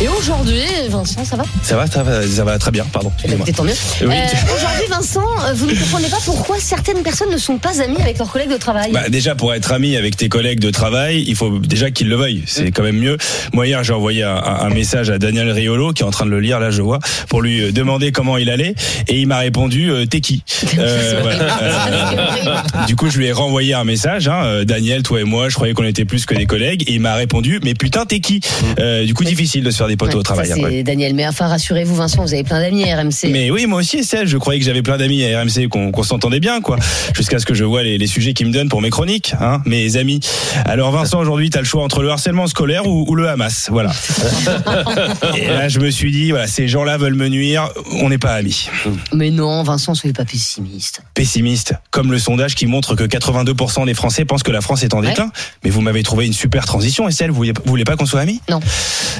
Et aujourd'hui, Vincent, ça va Ça va, ça va, ça va très bien, pardon. Écoutez, tant mieux. Oui. Euh, aujourd'hui, Vincent, vous ne comprenez pas pourquoi certaines personnes ne sont pas amies avec leurs collègues de travail. Bah, déjà, pour être ami avec tes collègues de travail, il faut déjà qu'ils le veuillent. C'est quand même mieux. Moi, hier, j'ai envoyé un, un message à Daniel Riolo, qui est en train de le lire, là, je vois, pour lui euh, demander comment il allait. Et il m'a répondu, euh, t'es qui? Euh, voilà. Euh, Du coup, je lui ai renvoyé un message. Hein, Daniel, toi et moi, je croyais qu'on était plus que des collègues. Et il m'a répondu, mais putain, t'es qui? Euh, Du coup, difficile de se faire des potes Ouais, au travail. c'est Daniel. Mais enfin, rassurez-vous, Vincent, vous avez plein d'amis à RMC. Mais oui, moi aussi, Estelle, je croyais que j'avais plein d'amis à RMC, qu'on qu'on s'entendait bien, quoi. Jusqu'à ce que je vois les, les sujets qu'ils me donnent pour mes chroniques, hein, mes amis. Alors Vincent, aujourd'hui, t'as le choix entre le harcèlement scolaire ou, ou le Hamas, voilà. Et là, je me suis dit, voilà, ces gens-là veulent me nuire, on n'est pas amis. Mais non, Vincent, soyez pas pessimiste. Pessimiste, comme le sondage qui montre que 82% des Français pensent que la France est en déclin. Mais vous m'avez trouvé une super transition, Estelle. Vous voulez, vous voulez pas qu'on soit amis? Non.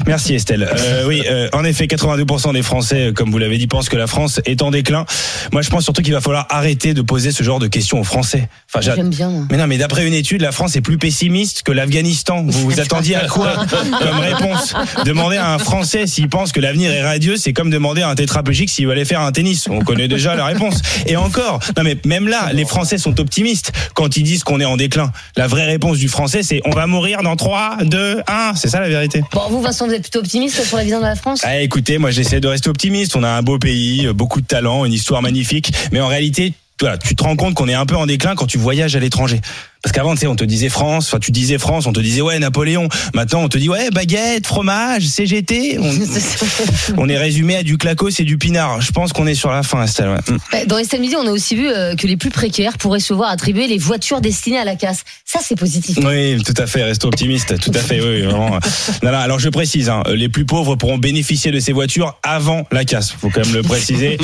Merci Estelle. Euh, oui, euh, en effet, 82% des Français, comme vous l'avez dit, pensent que la France est en déclin. Moi, je pense surtout qu'il va falloir arrêter de poser ce genre de questions aux Français. Enfin, J'aime bien. moi. mais non, mais d'après une étude, la France est plus pessimiste que l'Afghanistan. Vous vous attendiez à quoi comme réponse? Demander à un Français s'il pense que l'avenir est radieux, c'est comme demander à un tétraplégique s'il va aller faire un tennis. On connaît déjà la réponse. Et encore, non mais même là, les Français sont optimistes quand ils disent qu'on est en déclin. La vraie réponse du Français, c'est on va mourir dans 3, 2, 1. C'est ça la vérité. Bon, vous, Vincent, vous êtes plutôt optimiste vision de la France? Ah, écoutez, moi j'essaie de rester optimiste. On a un beau pays, euh, beaucoup de talent, une histoire magnifique. Mais en réalité, tu te rends compte qu'on est un peu en déclin quand tu voyages à l'étranger. Parce qu'avant, tu sais, on te disait France, enfin tu disais France, on te disait ouais Napoléon. Maintenant, on te dit ouais baguette, fromage, CGT. On, on est résumé à du clacos et du pinard. Je pense qu'on est sur la fin, Estelle. ouais. Mm. Bah, Dans Estelle Midi, on a aussi vu euh, que les plus précaires pourraient se voir attribuer les voitures destinées à la casse. Ça, c'est positif. Oui, tout à fait, restons optimistes, tout à fait, oui, oui, vraiment. Non, non, alors je précise, hein, les plus pauvres pourront bénéficier de ces voitures avant la casse, faut quand même le préciser.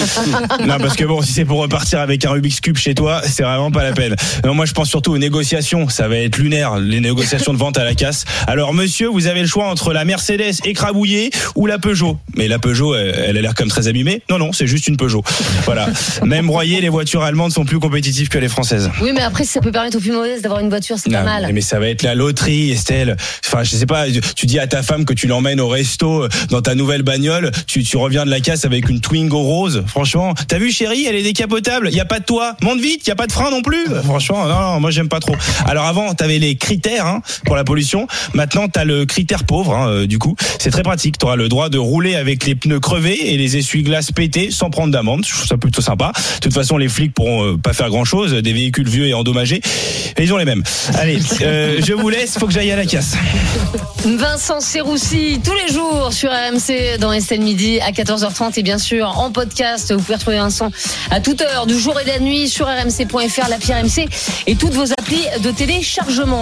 non, parce que bon, si c'est pour repartir avec un Rubik's Cube chez toi, c'est vraiment pas la peine. Non, moi je pense surtout aux négociations, ça va être lunaire, les négociations de vente à la casse. Alors monsieur, vous avez le choix entre la Mercedes écrabouillée ou la Peugeot. Mais la Peugeot, elle, elle a l'air comme très abîmée. Non, non, c'est juste une Peugeot. Voilà. Même broyées, les voitures allemandes sont plus compétitives que les françaises. Oui, mais après, si ça peut permettre aux plus modestes d'avoir une voiture, c'est pas mal. mais- Mais ça va être la loterie, Estelle. Enfin, je sais pas. Tu dis à ta femme que tu l'emmènes au resto euh, dans ta nouvelle bagnole. Tu, tu reviens de la casse avec une Twingo rose. Franchement, t'as vu, chérie, elle est décapotable. Il y a pas de toit. Monte vite. Il y a pas de frein non plus. Franchement, non, non, moi j'aime pas trop. Alors avant, t'avais les critères hein, pour la pollution. Maintenant, t'as le critère pauvre. hein, euh, du coup, c'est très pratique. T'auras le droit de rouler avec les pneus crevés et les essuie-glaces pétés sans prendre d'amende. Je trouve ça plutôt sympa. De toute façon, les flics pourront euh, pas faire grand-chose. Des véhicules vieux et endommagés, et ils ont les mêmes. Allez, euh, je vous laisse. Faut que j'aille à la casse. Vincent Serroussi, tous les jours sur RMC dans Estelle Midi à 14h30 et bien sûr en podcast. Vous pouvez retrouver Vincent à toute heure du jour et de la nuit sur rmc.fr, l'appli RMC et toutes vos applis de téléchargement.